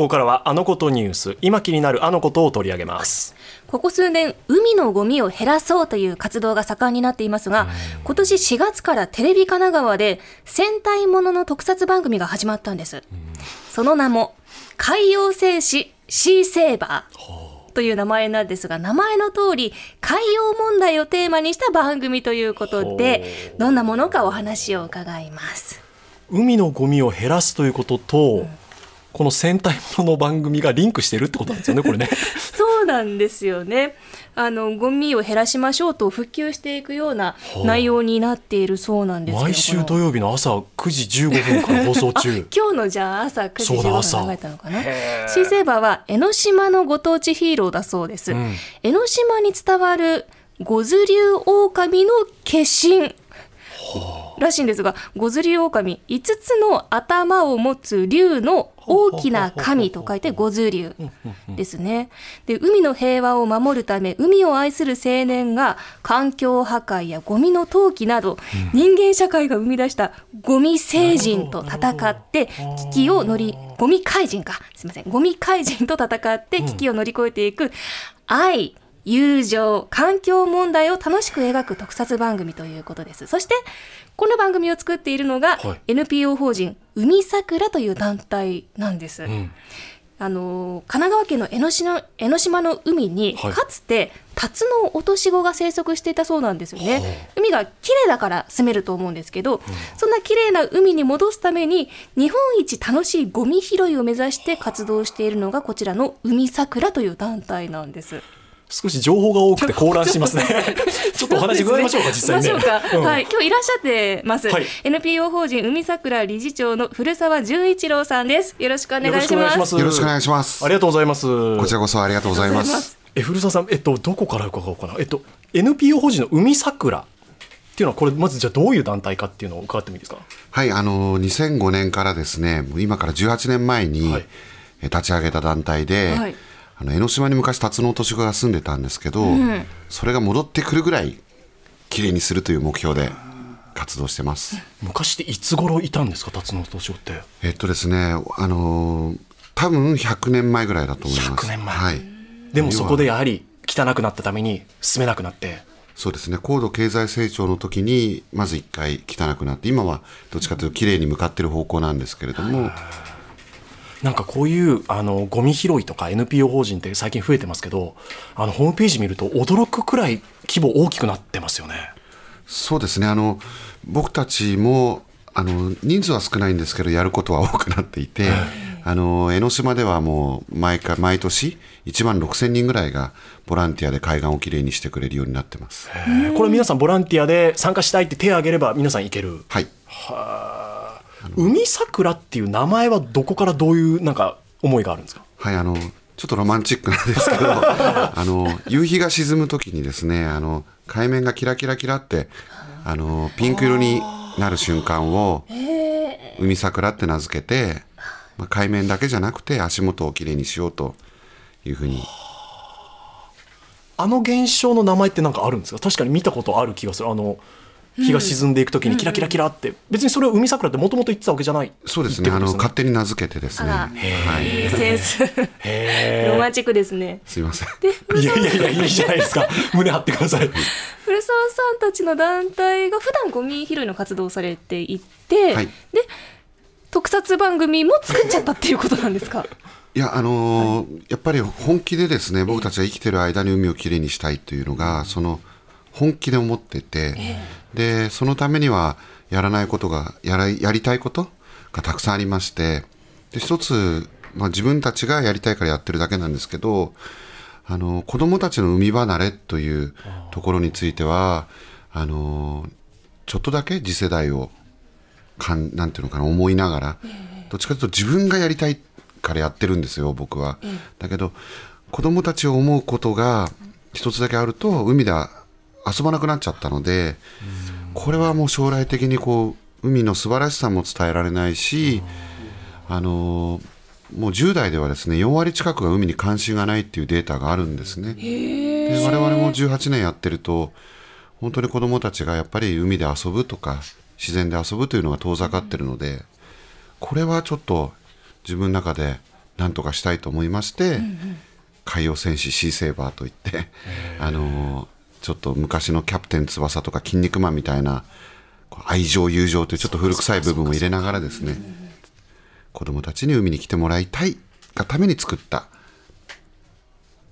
ここからはあのことニュース今気になるあのことを取り上げます。ここ数年海のゴミを減らそうという活動が盛んになっていますが今年4月からテレビ神奈川で戦隊ものの特撮番組が始まったんです。その名も海洋戦士シーセーバーという名前なんですが名前の通り海洋問題をテーマにした番組ということでどんなものかお話を伺います。海のゴミを減らすということと、この戦隊ものの番組がリンクしてるってことなんですよねこれね。そうなんですよね。あのゴミを減らしましょうと普及していくような内容になっているそうなんですけど毎週土曜日の朝9時15分から放送中。今日のじゃあ朝9時15そうだ朝分流れたのかな？シーセーバーは江ノ島のご当地ヒーローだそうです、ん。江ノ島に伝わるゴズリュウオオカミの化身らしいんですがゴズリオオカミ5つの頭を持つ竜の大きな神と書いてゴズリュウですね。で海の平和を守るため海を愛する青年が環境破壊やゴミの投棄など、人間社会が生み出したゴミ星人と戦って危機を乗りゴミ怪人か。すみません。ゴミ怪人と戦って危機を乗り越えていく愛友情環境問題を楽しく描く特撮番組ということです。そしてこの番組を作っているのが、はい。NPO 法人海桜という団体なんです、ん。あの神奈川県の江ノ島江ノ島の海に、はい。かつてタツノオトシゴが生息していたそうなんですよね、海が綺麗だから住めると思うんですけど、そんな綺麗な海に戻すために日本一楽しいゴミ拾いを目指して活動しているのがこちらの海桜という団体なんです。少し情報が多くて混乱してますね。ちょっとお話伺いましょうか実際にね。はい、今日いらっしゃってます、はい。NPO 法人海桜理事長の古澤純一郎さんです。よろしくお願いします。よろしくお願いします。ありがとうございます。こちらこそありがとうございます。え古澤さんえっとどこから伺おうかな。えっと NPO 法人の海桜っていうのはこれまずじゃあどういう団体かっていうのを伺ってもいいですか？はい、あの2005年からですね、もう今から18年前に、立ち上げた団体で、はいあの江ノ島に昔辰野敏子が住んでたんですけど、それが戻ってくるぐらい綺麗にするという目標で活動してます。昔っていつ頃いたんですか辰野敏夫って？えっとですね、あのー多分100年前ぐらいだと思います。100年前はい。でもそこでやはり汚くなったために住めなくなってそうですね高度経済成長の時にまず一回汚くなって今はどっちかというと綺麗に向かってる方向なんですけれども、なんかこういうあのゴミ拾いとか NPO 法人って最近増えてますけどあのホームページ見ると驚くくらい規模大きくなってますよね。そうですね。あの僕たちもあの人数は少ないんですけどやることは多くなっていて、あの江ノ島ではもう毎回毎年1万6000人ぐらいがボランティアで海岸をきれいにしてくれるようになってます。これ皆さんボランティアで参加したいって手を挙げれば皆さん行ける。はい海桜っていう名前はどこからどういうなんか思いがあるんですか？はい、あの、ちょっとロマンチックなんですけど、あの、夕日が沈む時にですね、あの、海面がキラキラキラって、あの、ピンク色になる瞬間を、海桜って名付けて、まあ、海面だけじゃなくて足元をきれいにしようというふうに。あの現象の名前ってなんかあるんですか？確かに見たことある気がする。あの日が沈んでいく時にキラキラキラって、別にそれを海桜ってもともと言ってたわけじゃない。そうですね、あの、勝手に名付けてですね。はい。センスロマンチックですね。すいません。いやいやいやいいじゃないですか。胸張ってください。古澤さんたちの団体が普段ゴミ拾いの活動をされていて、はい。で特撮番組も作っちゃったっていうことなんですか？いや、あのーやっぱり本気でですね、僕たちが生きてる間に海をきれいにしたいというのが、その本気で思ってて、で、そのためにはやらないことが、やらやりたいことがたくさんありまして、で、一つ、まあ自分たちがやりたいからやってるだけなんですけど、あの、子供たちの海離れというところについては、あの、ちょっとだけ次世代をかんなんていうのかな思いながら、どっちかというと自分がやりたいからやってるんですよ僕は、だけど子供たちを思うことが一つだけあると海で遊ばなくなっちゃったので、これはもう将来的にこう海の素晴らしさも伝えられないし、あのもう10代ではですね4割近くが海に関心がないっていうデータがあるんですね。で我々も18年やってると本当に子どもたちがやっぱり海で遊ぶとか自然で遊ぶというのが遠ざかってるのでこれはちょっと自分の中でなんとかしたいと思いまして、海洋戦士シーセーバーといって、あのーちょっと昔のキャプテン翼とか筋肉マンみたいな愛情友情というちょっと古臭い部分を入れながらですね子供たちに海に来てもらいたいがために作った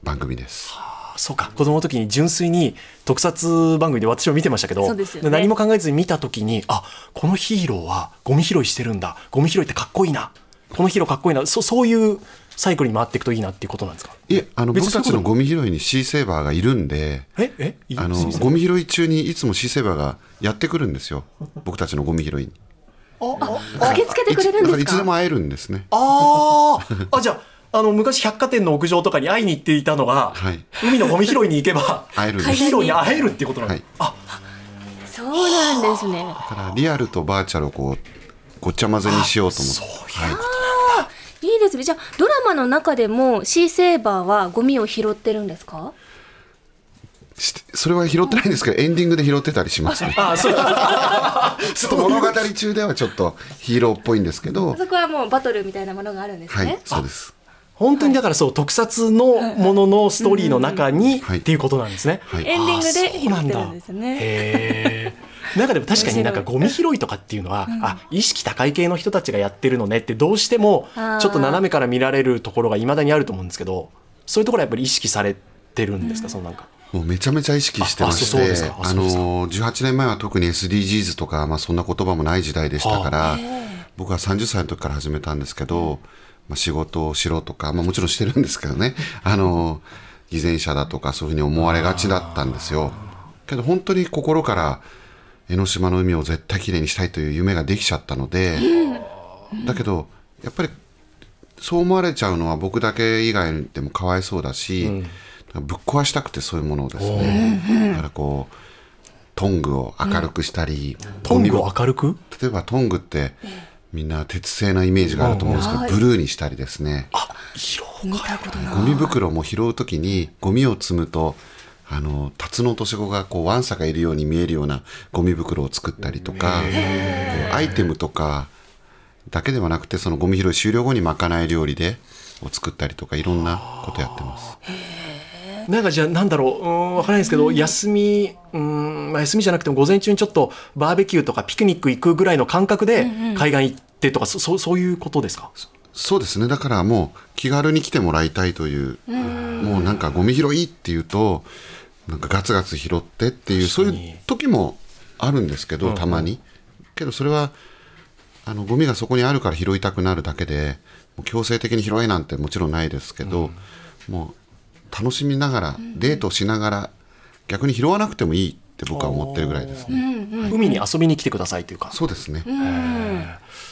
番組です。あそうか。子供の時に純粋に特撮番組で私も見てましたけどね。何も考えずに見た時にあこのヒーローはゴミ拾いしてるんだ。ゴミ拾いってかっこいいな。このヒーローかっこいいな。そそういうサイクルに回っていくといいなっていうことなんですか？いえあの僕たちのゴミ拾いにシーセーバーがいるんでええあのゴミ拾い中にいつもシーセーバーがやってくるんですよ。僕たちのゴミ拾いに。駆けつけてくれるんですか？いつでも会えるんですね。あーあじゃああの昔百貨店の屋上とかに会いに行っていたのが、はい。海のゴミ拾いに行けば会えるヒーローに会えるっていうことなんです、はい。あそうなんですね。だからリアルとバーチャルをこうごっちゃ混ぜにしようと思って。はいいいですね。じゃあドラマの中でもシーセーバーはゴミを拾ってるんですか？それは拾ってないんですけどエンディングで拾ってたりします。ね。あそう。ちょっと物語中ではちょっとヒーローっぽいんですけど、そこはもうバトルみたいなものがあるんですね、はい、そうです。本当にだからそう特撮のもののストーリーの中にはい。っていうことなんですね、はい。エンディングで拾ってなんだるんですね。へえ。なんかでも確かになんかゴミ拾いとかっていうのは、あ意識高い系の人たちがやってるのねってどうしてもちょっと斜めから見られるところがいまだにあると思うんですけどそういうところはやっぱり意識されてるんですか、そのなんか。もうめちゃめちゃ意識してましあそうですてか、あの18年前は特に SDGs とか、まあ、そんな言葉もない時代でしたから、僕は30歳の時から始めたんですけど、まあ、仕事をしろとか、まあ、もちろんしてるんですけどね、あの偽善者だとかそういうふうに思われがちだったんですよ。けど本当に心から江ノ島の海を絶対きれいにしたいという夢ができちゃったので、だけどやっぱりそう思われちゃうのは僕だけ以外でもかわいそうだし、ぶっ壊したくてそういうものをですね、だからこうトングを明るくしたり、トングを明るく？例えばトングってみんな鉄製なイメージがあると思うんですけど、はいブルーにしたりですね。あ色見たことな。いゴミ袋も拾うときにゴミを積むとあのタツノオトシゴがこうワンサがいるように見えるようなゴミ袋を作ったりとかアイテムとかだけではなくてそのゴミ拾い終了後にまかない料理でを作ったりとかいろんなことやってます。なんかじゃあなんだろううーんわからないですけど、休みうーん、まあ、休みじゃなくても午前中にちょっとバーベキューとかピクニック行くぐらいの感覚で海岸行ってとか、そそうそういうことですか？そうですね。だからもう気軽に来てもらいたいという。もうなんかゴミ拾いっていうとなんかガツガツ拾ってっていうそういう時もあるんですけどたまに。けどそれはあのゴミがそこにあるから拾いたくなるだけで強制的に拾えなんてもちろんないですけど、もう楽しみながらデートしながら逆に拾わなくてもいいって僕は思ってるぐらいですね。海に遊びに来てくださいというか。そうですね、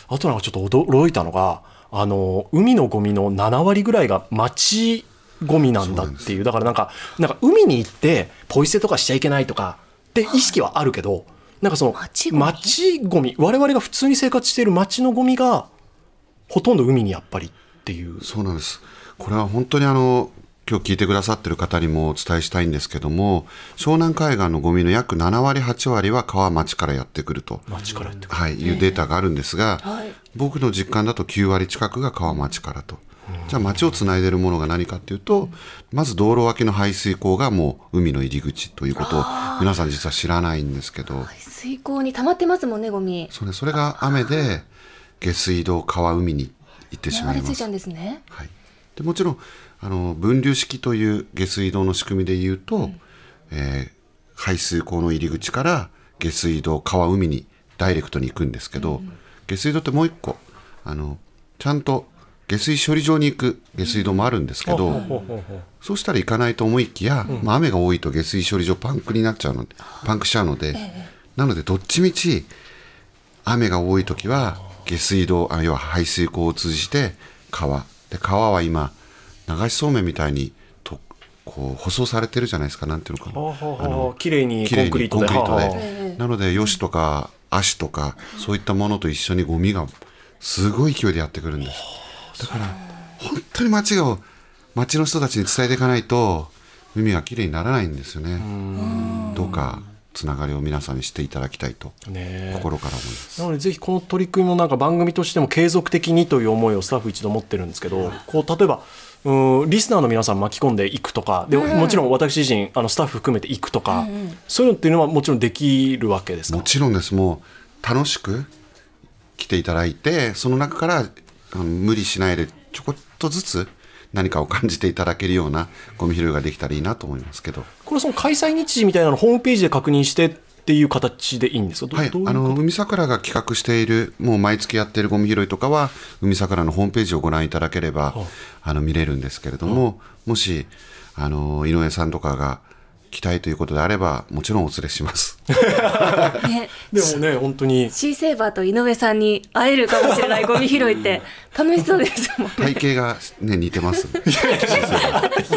あとなんかちょっと驚いたのがあの海のゴミの7割ぐらいが町ゴミなんだっていう。だからなんかなんか海に行ってポイ捨てとかしちゃいけないとかって意識はあるけどなんかその町ゴミ？町ゴミ。我々が普通に生活している町のゴミがほとんど海にやっぱりっていう。そうなんです。これは本当にあの今日聞いてくださってる方にもお伝えしたいんですけども湘南海岸のゴミの約7割8割は川町からやってくると、町からやってくる。はい、いうデータがあるんですが、はい。僕の実感だと9割近くが川町からと。じゃあ町をつないでるものが何かっていうと、まず道路脇の排水溝がもう海の入り口ということを皆さん実は知らないんですけど、水溝に溜まってますもんねゴミ。それそれが雨で下水道川海に行ってしまいます。流れ着いちゃうんですね。はい、でもちろんあの分流式という下水道の仕組みで言うと、えー排水溝の入り口から下水道川海にダイレクトに行くんですけど、下水道ってもう一個あのちゃんと下水処理場に行く下水道もあるんですけど、ほうほうほうほうそうしたら行かないと思いきや、まあ、雨が多いと下水処理場パンクになっちゃうのでパンクしちゃうので、なのでどっちみち雨が多い時は下水道あ要は排水溝を通じて川で川は今流しそうめんみたいにとこう舗装されてるじゃないですかなんていうのかな。ほうほうほう。綺麗にコンクリートで。ーなのでヨシとかアシとかそういったものと一緒にゴミがすごい勢いでやってくるんです。だから本当に街が街の人たちに伝えていかないと海がきれいにならないんですよね。どうかつながりを皆さんにしていただきたいと心から思います。なのでぜひこの取り組みもなんか番組としても継続的にという思いをスタッフ一度持ってるんですけど、こう例えばうんリスナーの皆さん巻き込んでいくとかで、もちろん私自身あのスタッフ含めていくとか、そういうのっていうのはもちろんできるわけですか？もちろんです。もう楽しく来ていただいてその中からあの無理しないでちょこっとずつ何かを感じていただけるようなゴミ拾いができたらいいなと思いますけど。これその開催日時みたいなのをホームページで確認してっていう形でいいんですか？どはい。あの海桜が企画しているもう毎月やっているゴミ拾いとかは海桜のホームページをご覧いただければあの見れるんですけれどももしあの井上さんとかが来たいということであればもちろんお連れします。ね でもね本当にシーセーバーと井上さんに会えるかもしれないゴミ拾いって 楽しそうですもんね。体型が、ね、似てます。そ ういえ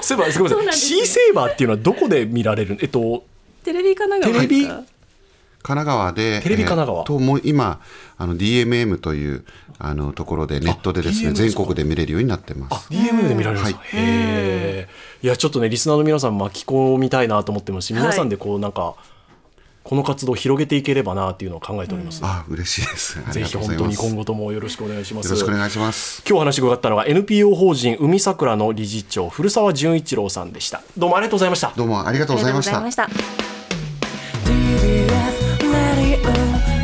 ばすみませそうなんシーセーバーっていうのはどこで見られるえっとテレビ神奈川ですかテレ神奈川で、テレビ神奈川。えーともう今あの DMM というあのところでネットでですね DMM 全国で見れるようになってます。DM で見られるんですか、はへえいやちょっとねリスナーの皆さん巻き込みたいなと思ってますしはい。皆さんでこうなんかこの活動を広げていければなっていうのを考えております、あ嬉しいです。ありぜひがとうございます。よ本当に今後ともよろしくお願いします。ろしくお願いします。今日お話伺ったのは NPO 法人海桜の理事長古澤純一郎さんでした。どうもありがとうございました。どうもありがとうございましたあ